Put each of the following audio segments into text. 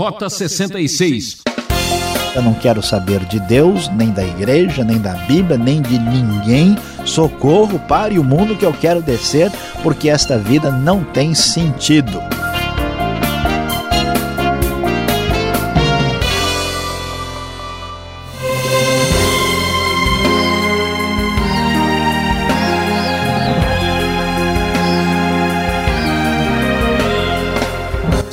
Rota 66. Eu não quero saber de Deus, nem da igreja, nem da Bíblia, nem de ninguém. Socorro, pare o mundo que eu quero descer, porque esta vida não tem sentido.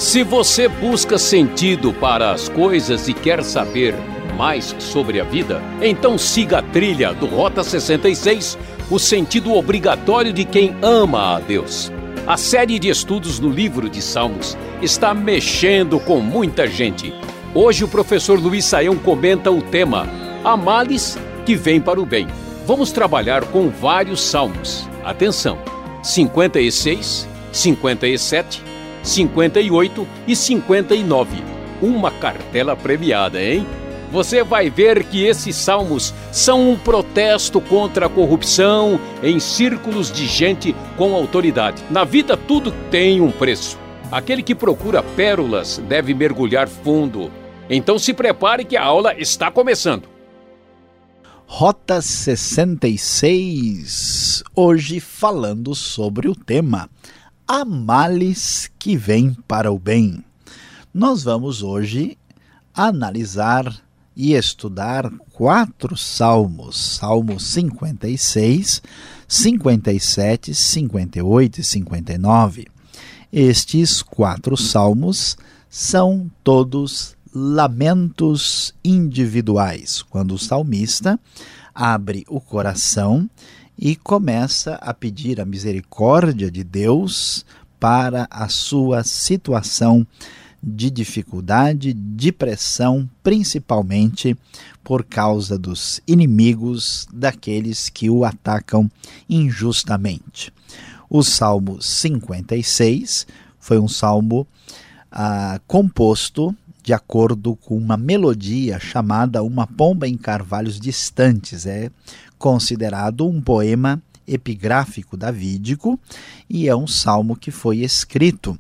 Se você busca sentido para as coisas e quer saber mais sobre a vida, então siga a trilha do Rota 66, o sentido obrigatório de quem ama a Deus. A série de estudos no livro de Salmos está mexendo com muita gente. Hoje o professor Luiz Saião comenta o tema Há males que vêm para o bem. Vamos trabalhar com vários salmos. Atenção: 56, 57, 58 e 59. Uma cartela premiada, hein? Você vai ver que esses salmos são um protesto contra a corrupção em círculos de gente com autoridade. Na vida, tudo tem um preço. Aquele que procura pérolas deve mergulhar fundo. Então se prepare que a aula está começando. Rota 66, hoje falando sobre o tema há males que vêm para o bem. Nós vamos hoje analisar e estudar quatro salmos: Salmo 56, 57, 58 e 59. Estes quatro salmos são todos lamentos individuais, quando o salmista abre o coração e começa a pedir a misericórdia de Deus para a sua situação de dificuldade, de pressão, principalmente por causa dos inimigos, daqueles que o atacam injustamente. O Salmo 56 foi um salmo ah, composto de acordo com uma melodia chamada Uma Pomba em Carvalhos Distantes. É considerado um poema epigráfico davídico e é um salmo que foi escrito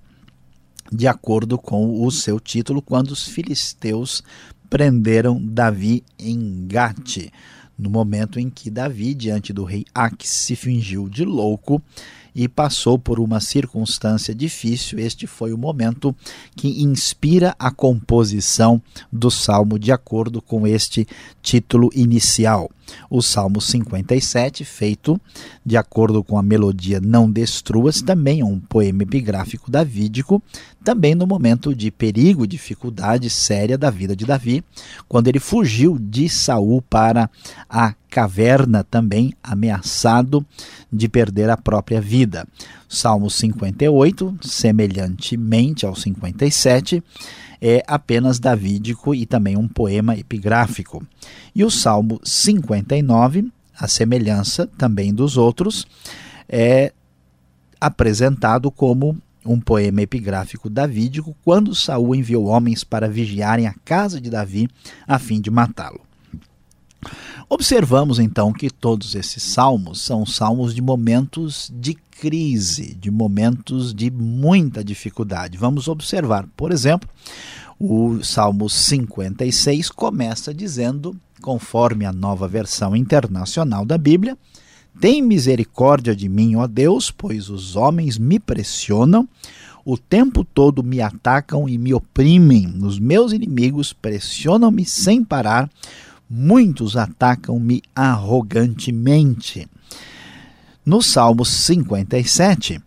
de acordo com o seu título quando os filisteus prenderam Davi em Gate, no momento em que Davi, diante do rei Aques, se fingiu de louco e passou por uma circunstância difícil. Este foi o momento que inspira a composição do salmo de acordo com este título inicial. O Salmo 57, feito de acordo com a melodia Não Destruas, também é um poema epigráfico davídico, também no momento de perigo, dificuldade séria da vida de Davi, quando ele fugiu de Saul para a caverna, também ameaçado de perder a própria vida. Salmo 58, semelhantemente ao 57, é apenas davídico e também um poema epigráfico. E o Salmo 59, a semelhança também dos outros, é apresentado como um poema epigráfico davídico quando Saul enviou homens para vigiarem a casa de Davi a fim de matá-lo. Observamos então que todos esses salmos são salmos de momentos de crise, de momentos de muita dificuldade. Vamos observar, por exemplo, o Salmo 56 começa dizendo, conforme a nova versão internacional da Bíblia: Tem misericórdia de mim, ó Deus, pois os homens me pressionam, o tempo todo me atacam e me oprimem. Os meus inimigos pressionam-me sem parar, muitos atacam-me arrogantemente. No Salmo 57,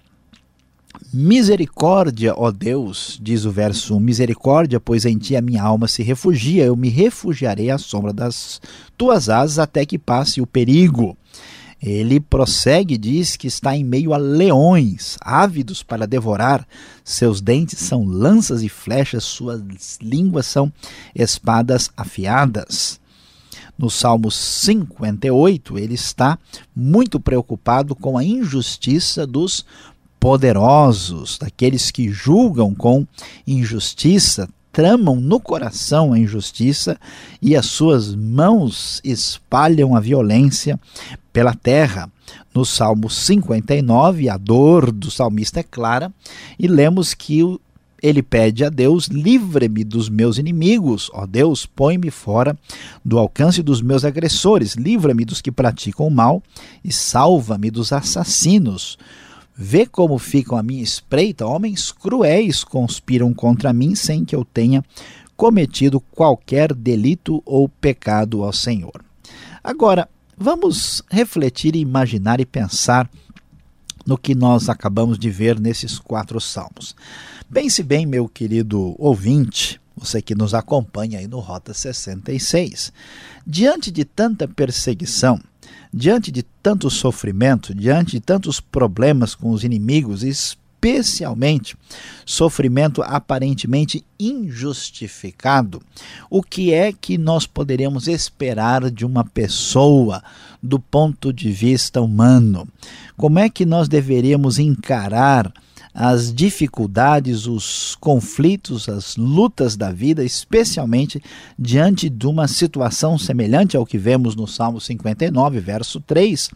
Misericórdia, ó Deus, diz o verso 1, misericórdia, pois em ti a minha alma se refugia, eu me refugiarei à sombra das tuas asas até que passe o perigo. Ele prossegue e diz que está em meio a leões, ávidos para devorar. Seus dentes são lanças e flechas, suas línguas são espadas afiadas. No Salmo 58, ele está muito preocupado com a injustiça dos poderosos, daqueles que julgam com injustiça, tramam no coração a injustiça e as suas mãos espalham a violência pela terra. No Salmo 59, a dor do salmista é clara e lemos que ele pede a Deus: livre-me dos meus inimigos, ó Deus, põe-me fora do alcance dos meus agressores, livra-me dos que praticam o mal e salva-me dos assassinos. Vê como ficam a minha espreita, homens cruéis conspiram contra mim sem que eu tenha cometido qualquer delito ou pecado ao Senhor. Agora, vamos refletir, imaginar e pensar no que nós acabamos de ver nesses quatro salmos. Pense bem, meu querido ouvinte, você que nos acompanha aí no Rota 66. Diante de tanta perseguição, diante de tanto sofrimento, diante de tantos problemas com os inimigos, especialmente sofrimento aparentemente injustificado, o que é que nós poderíamos esperar de uma pessoa do ponto de vista humano? Como é que nós deveríamos encarar as dificuldades, os conflitos, as lutas da vida, especialmente diante de uma situação semelhante ao que vemos no Salmo 59, verso 3,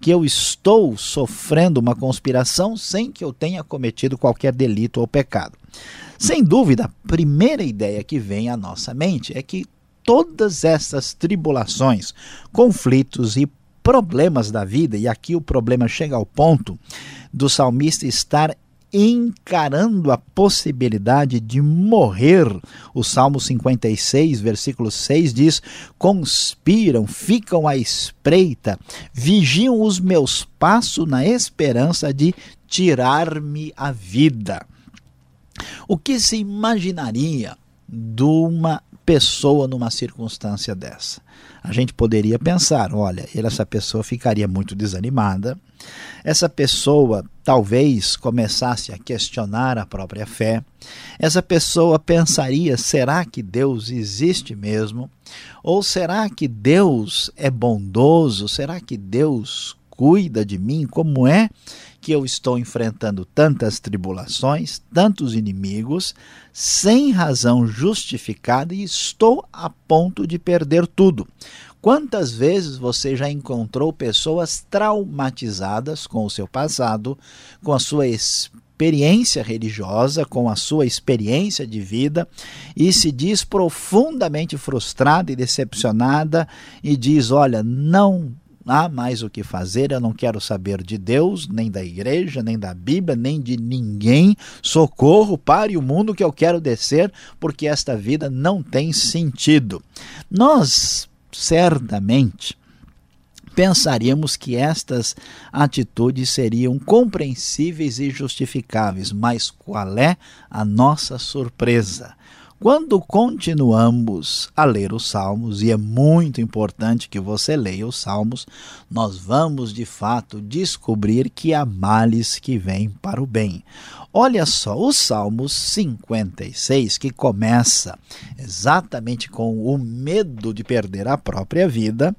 que eu estou sofrendo uma conspiração sem que eu tenha cometido qualquer delito ou pecado. Sem dúvida, a primeira ideia que vem à nossa mente é que todas essas tribulações, conflitos e problemas da vida, e aqui o problema chega ao ponto do salmista estar encarando a possibilidade de morrer. O Salmo 56, versículo 6 diz: Conspiram, ficam à espreita, vigiam os meus passos na esperança de tirar-me a vida. O que se imaginaria de uma pessoa numa circunstância dessa? A gente poderia pensar: olha, essa pessoa ficaria muito desanimada, essa pessoa talvez começasse a questionar a própria fé, essa pessoa pensaria: será que Deus existe mesmo? Ou será que Deus é bondoso? Será que Deus cuida de mim? Como é que eu estou enfrentando tantas tribulações, tantos inimigos, sem razão justificada e estou a ponto de perder tudo? Quantas vezes você já encontrou pessoas traumatizadas com o seu passado, com a sua experiência religiosa, com a sua experiência de vida e se diz profundamente frustrada e decepcionada e diz: Olha, não há mais o que fazer, eu não quero saber de Deus, nem da igreja, nem da Bíblia, nem de ninguém. Socorro, pare o mundo que eu quero descer, porque esta vida não tem sentido. Nós certamente pensaríamos que estas atitudes seriam compreensíveis e justificáveis, mas qual é a nossa surpresa? Quando continuamos a ler os Salmos, e é muito importante que você leia os Salmos, nós vamos de fato descobrir que há males que vêm para o bem. Olha só, o Salmos 56, que começa exatamente com o medo de perder a própria vida,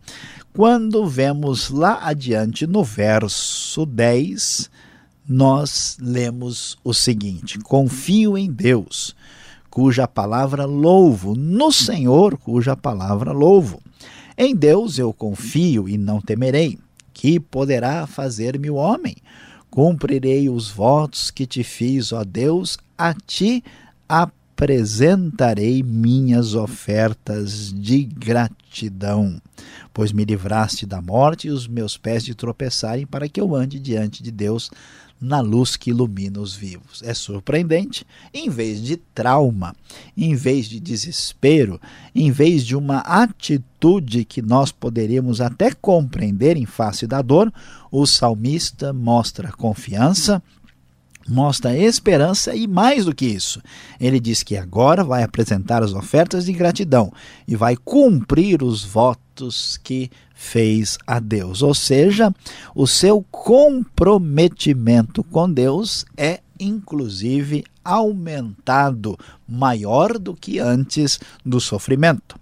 quando vemos lá adiante no verso 10, nós lemos o seguinte: Confio em Deus cuja palavra louvo, no Senhor, cuja palavra louvo. Em Deus eu confio e não temerei. Que poderá fazer-me o homem? Cumprirei os votos que te fiz, ó Deus, a ti apresentarei minhas ofertas de gratidão, pois me livraste da morte e os meus pés de tropeçarem para que eu ande diante de Deus na luz que ilumina os vivos. É surpreendente, em vez de trauma, em vez de desespero, em vez de uma atitude que nós poderíamos até compreender em face da dor, o salmista mostra confiança, mostra esperança e mais do que isso. Ele diz que agora vai apresentar as ofertas de gratidão e vai cumprir os votos que fez a Deus. Ou seja, o seu comprometimento com Deus é inclusive aumentado, maior do que antes do sofrimento.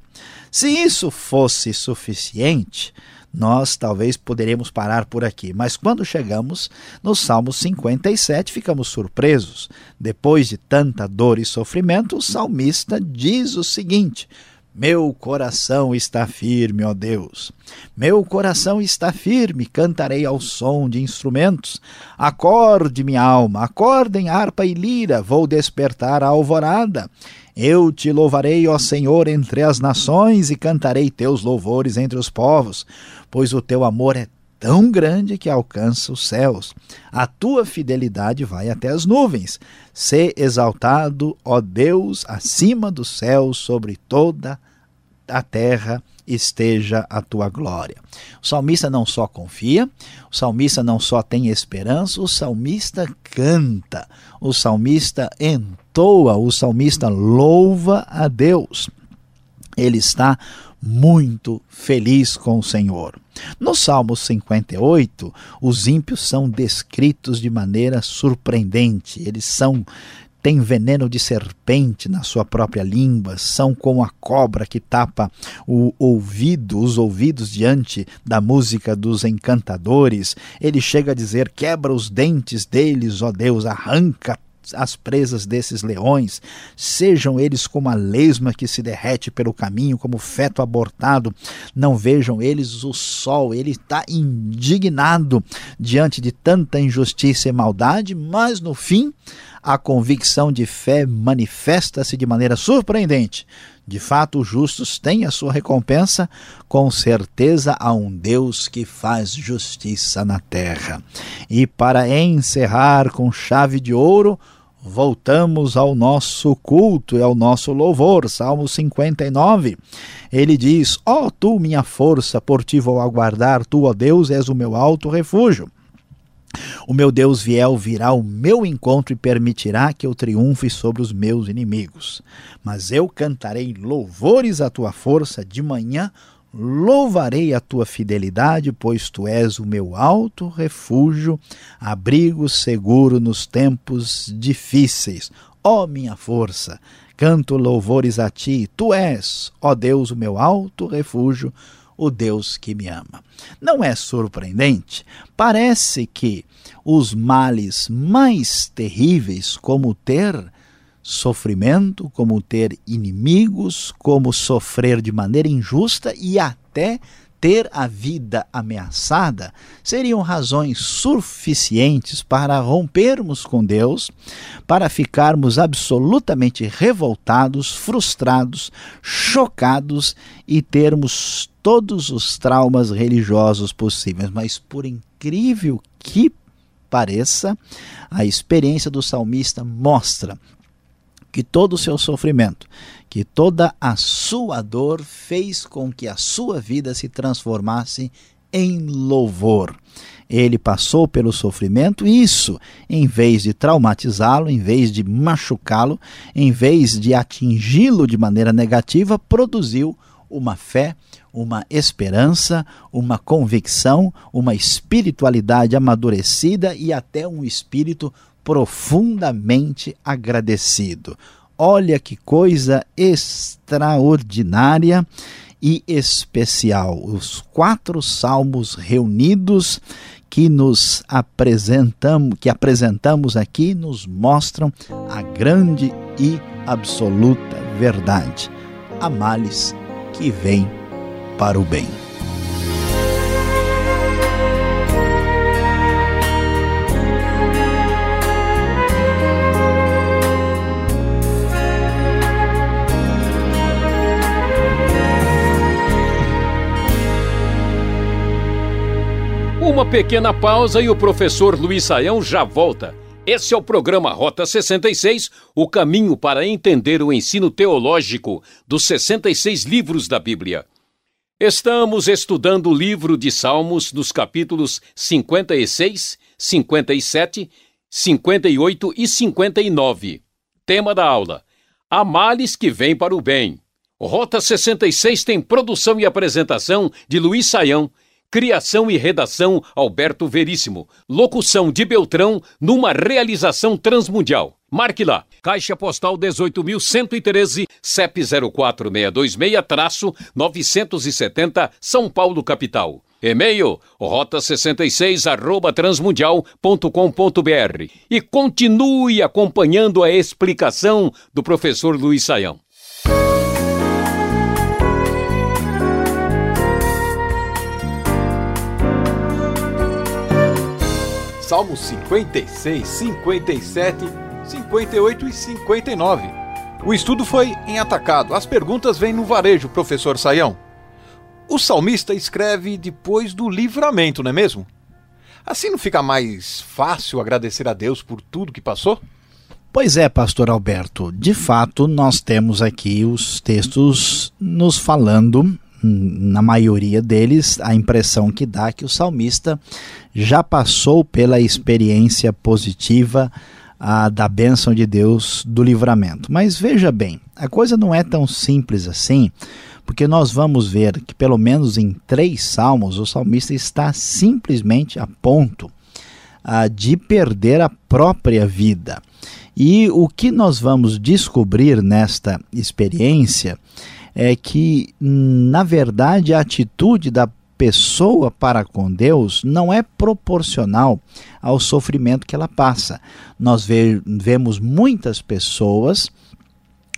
Se isso fosse suficiente, nós talvez poderíamos parar por aqui, mas quando chegamos no Salmo 57, ficamos surpresos. Depois de tanta dor e sofrimento, o salmista diz o seguinte: Meu coração está firme, ó Deus. Meu coração está firme, cantarei ao som de instrumentos. Acorde, minha alma, acordem harpa e lira, vou despertar a alvorada. Eu te louvarei, ó Senhor, entre as nações e cantarei teus louvores entre os povos, pois o teu amor é tão grande que alcança os céus. A tua fidelidade vai até as nuvens. Sê exaltado, ó Deus, acima dos céus, sobre toda a terra esteja a tua glória. O salmista não só confia, o salmista não só tem esperança, o salmista canta, o salmista entoa, o salmista louva a Deus. Ele está muito feliz com o Senhor. No Salmo 58, os ímpios são descritos de maneira surpreendente. Eles são têm veneno de serpente na sua própria língua, são como a cobra que tapa o ouvido, os ouvidos diante da música dos encantadores. Ele chega a dizer: quebra os dentes deles, ó Deus, arranca as presas desses leões, sejam eles como a lesma que se derrete pelo caminho, como feto abortado, não vejam eles o sol. Ele está indignado diante de tanta injustiça e maldade, mas no fim a convicção de fé manifesta-se de maneira surpreendente. De fato, os justos têm a sua recompensa, com certeza há um Deus que faz justiça na terra. E para encerrar com chave de ouro, voltamos ao nosso culto e ao nosso louvor. Salmo 59. Ele diz: Ó oh, tu, minha força, por ti vou aguardar, tu, ó Deus, és o meu alto refúgio. O meu Deus Viel virá ao meu encontro e permitirá que eu triunfe sobre os meus inimigos. Mas eu cantarei louvores à tua força de manhã, louvarei a tua fidelidade, pois tu és o meu alto refúgio, abrigo seguro nos tempos difíceis. Ó minha força, canto louvores a ti, tu és, ó Deus, o meu alto refúgio, o Deus que me ama. Não é surpreendente? Parece que os males mais terríveis, como ter sofrimento, como ter inimigos, como sofrer de maneira injusta e até ter a vida ameaçada seriam razões suficientes para rompermos com Deus, para ficarmos absolutamente revoltados, frustrados, chocados e termos todos os traumas religiosos possíveis. Mas, por incrível que pareça, a experiência do salmista mostra que todo o seu sofrimento, que toda a sua dor fez com que a sua vida se transformasse em louvor. Ele passou pelo sofrimento e isso, em vez de traumatizá-lo, em vez de machucá-lo, em vez de atingi-lo de maneira negativa, produziu uma fé, uma esperança, uma convicção, uma espiritualidade amadurecida e até um espírito profundamente agradecido. Olha que coisa extraordinária e especial. Os quatro salmos reunidos que nos apresentamos, que apresentamos aqui nos mostram a grande e absoluta verdade. Há males que vêm para o bem. Pequena pausa e o professor Luiz Saião já volta. Esse é o programa Rota 66, o caminho para entender o ensino teológico dos 66 livros da Bíblia. Estamos estudando o livro de Salmos nos capítulos 56, 57, 58 e 59. Tema da aula: Há males que vêm para o bem. Rota 66 tem produção e apresentação de Luiz Saião Criação e redação Alberto Veríssimo. Locução de Beltrão numa realização transmundial. Marque lá. Caixa Postal 18.113, CEP 04626-970, São Paulo, capital. E-mail rota66 arroba transmundial.com.br. E continue acompanhando a explicação do professor Luiz Saião. Salmos 56, 57, 58 e 59. O estudo foi em atacado. As perguntas vêm no varejo, professor Saião. O salmista escreve depois do livramento, não é mesmo? Assim não fica mais fácil agradecer a Deus por tudo que passou? Pois é, pastor Alberto. De fato, nós temos aqui os textos nos falando, na maioria deles, a impressão que dá que o salmista já passou pela experiência positiva a, da bênção de Deus do livramento. Mas veja bem, a coisa não é tão simples assim porque nós vamos ver que, pelo menos em três salmos, o salmista está simplesmente a ponto ah, de perder a própria vida. E o que nós vamos descobrir nesta experiência é que, na verdade, a atitude da pessoa para com Deus não é proporcional ao sofrimento que ela passa. Nós ve vemos muitas pessoas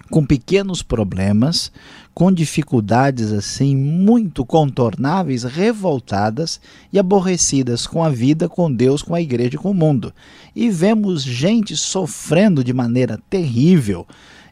com pequenos problemas, com dificuldades assim muito contornáveis, revoltadas e aborrecidas com a vida, com Deus, com a igreja e com o mundo. E vemos gente sofrendo de maneira terrível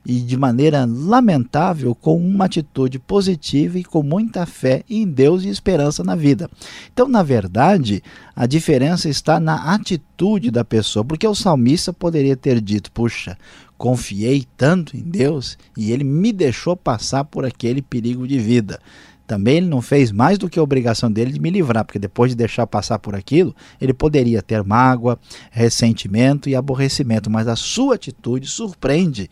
e de maneira lamentável com uma atitude positiva e com muita fé em Deus e esperança na vida. Então, na verdade, a diferença está na atitude da pessoa, porque o salmista poderia ter dito: puxa, confiei tanto em Deus e ele me deixou passar por aquele perigo de vida. Também ele não fez mais do que a obrigação dele de me livrar, porque depois de deixar passar por aquilo, ele poderia ter mágoa, ressentimento e aborrecimento, mas a sua atitude surpreende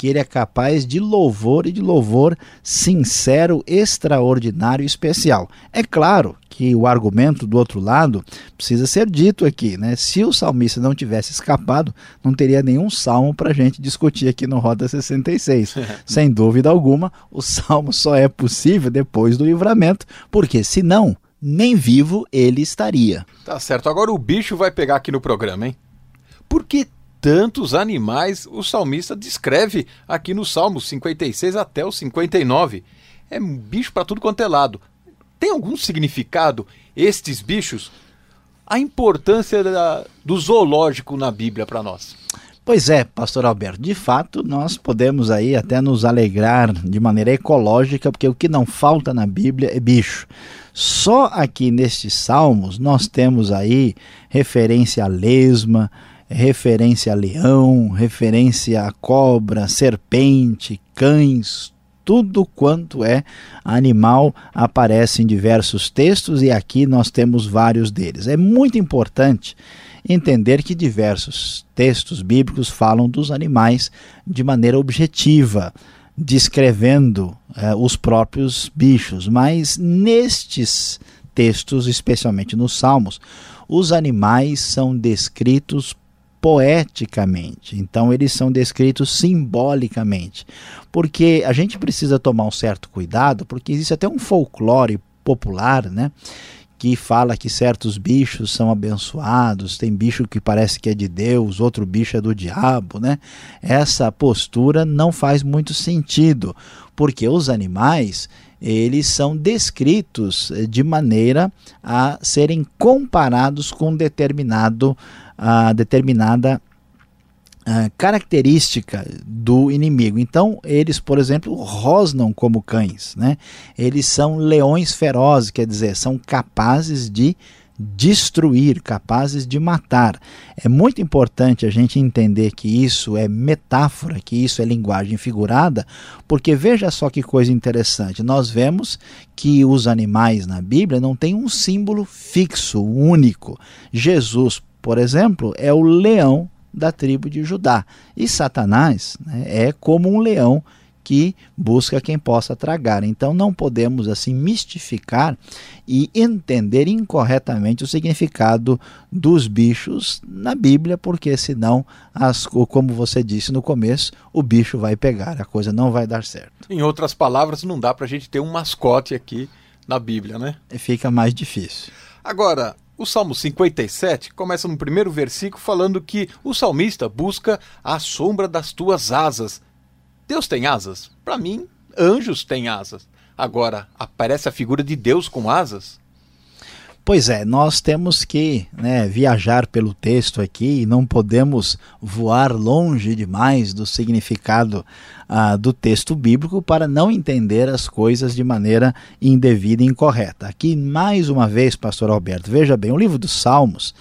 que ele é capaz de louvor e de louvor sincero, extraordinário e especial. É claro que o argumento do outro lado precisa ser dito aqui, né? Se o salmista não tivesse escapado, não teria nenhum salmo para a gente discutir aqui no Roda 66. Sem dúvida alguma, o salmo só é possível depois do livramento, porque senão nem vivo ele estaria. Tá certo. Agora o bicho vai pegar aqui no programa, hein? Por que tantos animais o salmista descreve aqui no Salmo 56 até o 59. É bicho para tudo quanto é lado. Tem algum significado estes bichos? A importância da, do zoológico na Bíblia para nós. Pois é, pastor Alberto, de fato nós podemos aí até nos alegrar de maneira ecológica, porque o que não falta na Bíblia é bicho. Só aqui nestes salmos nós temos aí referência a lesma, referência a leão, referência a cobra, serpente, cães, tudo quanto é animal aparece em diversos textos e aqui nós temos vários deles. É muito importante entender que diversos textos bíblicos falam dos animais de maneira objetiva, descrevendo eh, os próprios bichos, mas nestes textos, especialmente nos Salmos, os animais são descritos poeticamente. Então eles são descritos simbolicamente. Porque a gente precisa tomar um certo cuidado, porque existe até um folclore popular, né? que fala que certos bichos são abençoados, tem bicho que parece que é de Deus, outro bicho é do diabo, né? Essa postura não faz muito sentido, porque os animais, eles são descritos de maneira a serem comparados com um determinado a determinada a característica do inimigo. Então, eles, por exemplo, rosnam como cães, né? Eles são leões ferozes, quer dizer, são capazes de destruir, capazes de matar. É muito importante a gente entender que isso é metáfora, que isso é linguagem figurada, porque veja só que coisa interessante. Nós vemos que os animais na Bíblia não têm um símbolo fixo, único. Jesus, por exemplo, é o leão da tribo de Judá. E Satanás né, é como um leão que busca quem possa tragar. Então não podemos assim mistificar e entender incorretamente o significado dos bichos na Bíblia, porque senão, as, como você disse no começo, o bicho vai pegar, a coisa não vai dar certo. Em outras palavras, não dá para a gente ter um mascote aqui na Bíblia, né? Fica mais difícil. Agora, o Salmo 57 começa no primeiro versículo falando que o salmista busca a sombra das tuas asas. Deus tem asas? Para mim, anjos têm asas. Agora, aparece a figura de Deus com asas? Pois é, nós temos que né, viajar pelo texto aqui e não podemos voar longe demais do significado ah, do texto bíblico para não entender as coisas de maneira indevida e incorreta. Aqui, mais uma vez, Pastor Alberto, veja bem, o livro dos Salmos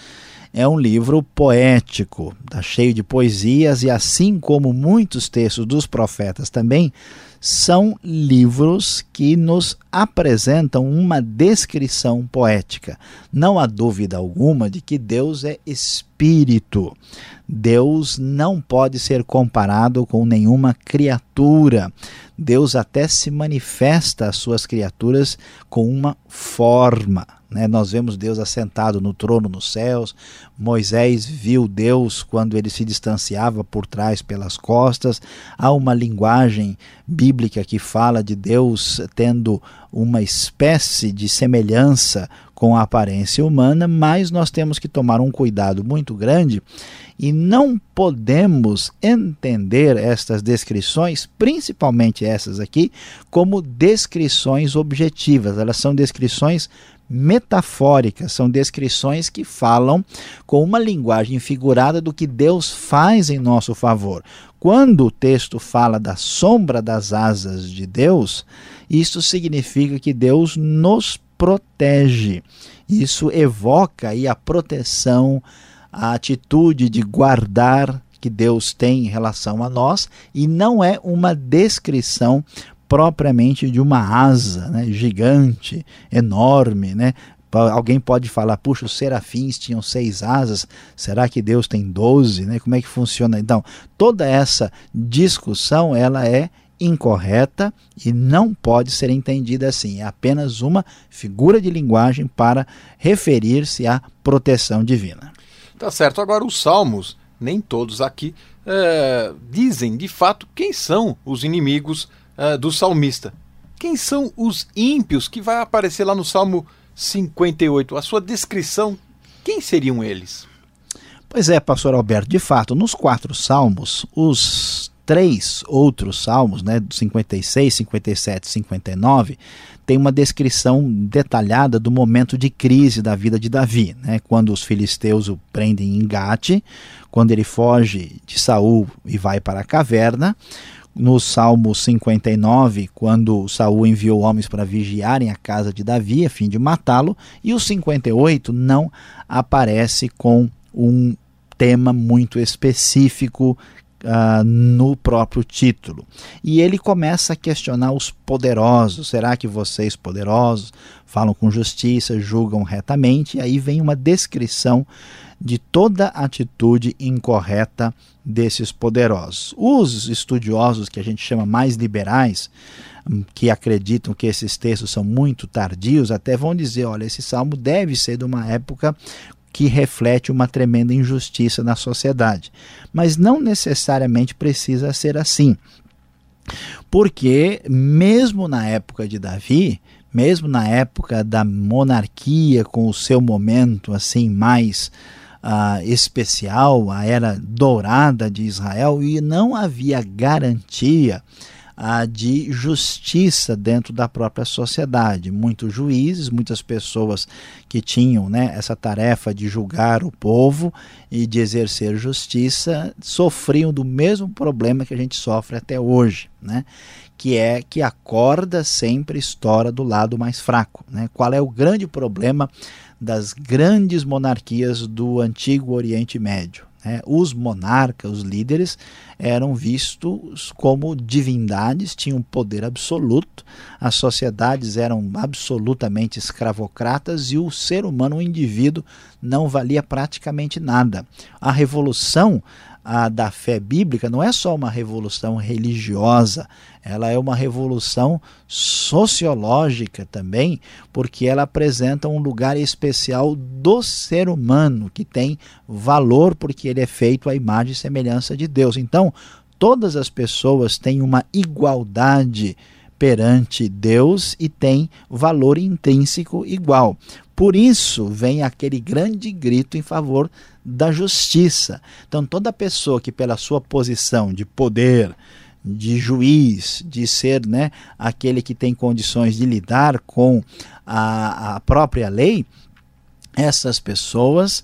é um livro poético, está cheio de poesias e, assim como muitos textos dos profetas também, são livros que nos apresentam uma descrição poética. Não há dúvida alguma de que Deus é espírito. Deus não pode ser comparado com nenhuma criatura. Deus até se manifesta às suas criaturas com uma forma. Né? Nós vemos Deus assentado no trono nos céus. Moisés viu Deus quando ele se distanciava por trás pelas costas. Há uma linguagem bíblica que fala de Deus tendo uma espécie de semelhança com a aparência humana, mas nós temos que tomar um cuidado muito grande e não podemos entender estas descrições, principalmente essas aqui, como descrições objetivas. Elas são descrições metafóricas, são descrições que falam com uma linguagem figurada do que Deus faz em nosso favor. Quando o texto fala da sombra das asas de Deus, isso significa que Deus nos protege. Isso evoca aí a proteção, a atitude de guardar que Deus tem em relação a nós e não é uma descrição propriamente de uma asa né, gigante, enorme, né? Alguém pode falar, puxa, os serafins tinham seis asas, será que Deus tem doze? Né? Como é que funciona? Então, toda essa discussão ela é incorreta e não pode ser entendida assim. É apenas uma figura de linguagem para referir-se à proteção divina. Tá certo. Agora, os salmos, nem todos aqui, é, dizem de fato quem são os inimigos uh, do salmista. Quem são os ímpios que vai aparecer lá no Salmo 58? A sua descrição, quem seriam eles? Pois é, pastor Alberto, de fato, nos quatro salmos, os três outros salmos, né, 56, 57 e 59, tem uma descrição detalhada do momento de crise da vida de Davi, né, quando os filisteus o prendem em Gate, quando ele foge de Saul e vai para a caverna, no Salmo 59, quando Saul enviou homens para vigiarem a casa de Davi a fim de matá-lo, e o 58 não aparece com um tema muito específico uh, no próprio título. E ele começa a questionar os poderosos: será que vocês, poderosos, falam com justiça, julgam retamente? E aí vem uma descrição de toda atitude incorreta desses poderosos. Os estudiosos que a gente chama mais liberais, hum, que acreditam que esses textos são muito tardios, até vão dizer: olha, esse salmo deve ser de uma época que reflete uma tremenda injustiça na sociedade. Mas não necessariamente precisa ser assim. Porque, mesmo na época de Davi, mesmo na época da monarquia, com o seu momento assim mais uh, especial, a era dourada de Israel, e não havia garantia uh, de justiça dentro da própria sociedade. Muitos juízes, muitas pessoas que tinham né, essa tarefa de julgar o povo e de exercer justiça sofriam do mesmo problema que a gente sofre até hoje, né? Que é que a corda sempre estoura do lado mais fraco. Né? Qual é o grande problema das grandes monarquias do antigo Oriente Médio. Né? Os monarcas, os líderes, eram vistos como divindades, tinham poder absoluto, as sociedades eram absolutamente escravocratas e o ser humano, o indivíduo, não valia praticamente nada. A revolução a da fé bíblica não é só uma revolução religiosa, ela é uma revolução sociológica também, porque ela apresenta um lugar especial do ser humano, que tem valor porque ele é feito à imagem e semelhança de Deus. Então, todas as pessoas têm uma igualdade perante Deus e têm valor intrínseco igual. Por isso vem aquele grande grito em favor da justiça. Então, toda pessoa que, pela sua posição de poder, de juiz, de ser né, aquele que tem condições de lidar com a, a própria lei, essas pessoas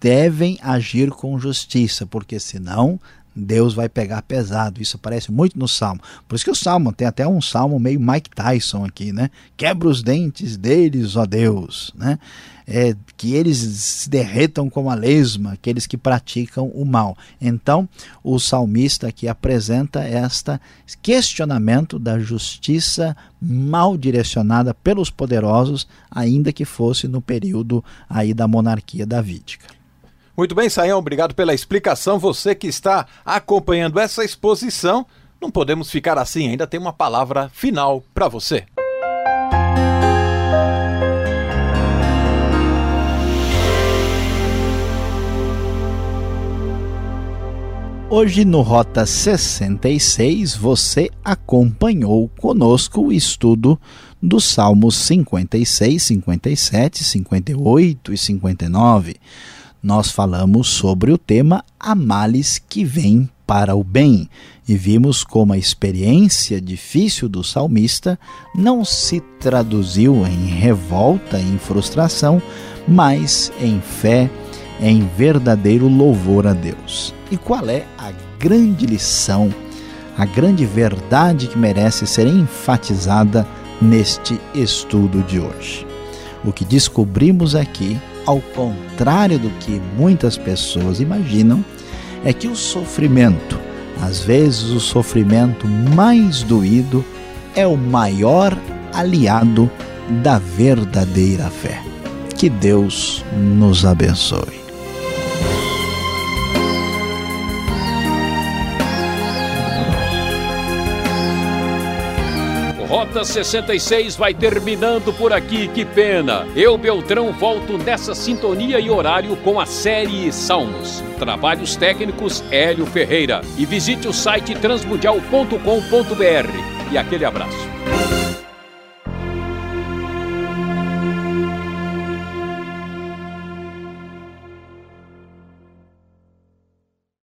devem agir com justiça, porque senão Deus vai pegar pesado. Isso aparece muito no Salmo. Por isso que o Salmo tem até um Salmo meio Mike Tyson aqui, né? Quebra os dentes deles, ó Deus, né? É, que eles se derretam como a lesma, aqueles que praticam o mal. Então, o salmista aqui apresenta este questionamento da justiça mal direcionada pelos poderosos, ainda que fosse no período aí da monarquia davídica. Muito bem, Saião, obrigado pela explicação. Você que está acompanhando essa exposição, não podemos ficar assim, ainda tem uma palavra final para você. Hoje no Rota 66 você acompanhou conosco o estudo dos Salmos 56, 57, 58 e 59 nós falamos sobre o tema Há males que vêm para o bem e vimos como a experiência difícil do salmista não se traduziu em revolta e em frustração, mas em fé, em verdadeiro louvor a Deus. E qual é a grande lição, a grande verdade que merece ser enfatizada neste estudo de hoje? O que descobrimos aqui ao contrário do que muitas pessoas imaginam, é que o sofrimento, às vezes o sofrimento mais doído, é o maior aliado da verdadeira fé. Que Deus nos abençoe. 66 vai terminando por aqui, que pena. Eu, Beltrão, volto nessa sintonia e horário com a série Salmos. Trabalhos técnicos Hélio Ferreira. E visite o site transmundial.com.br. E aquele abraço.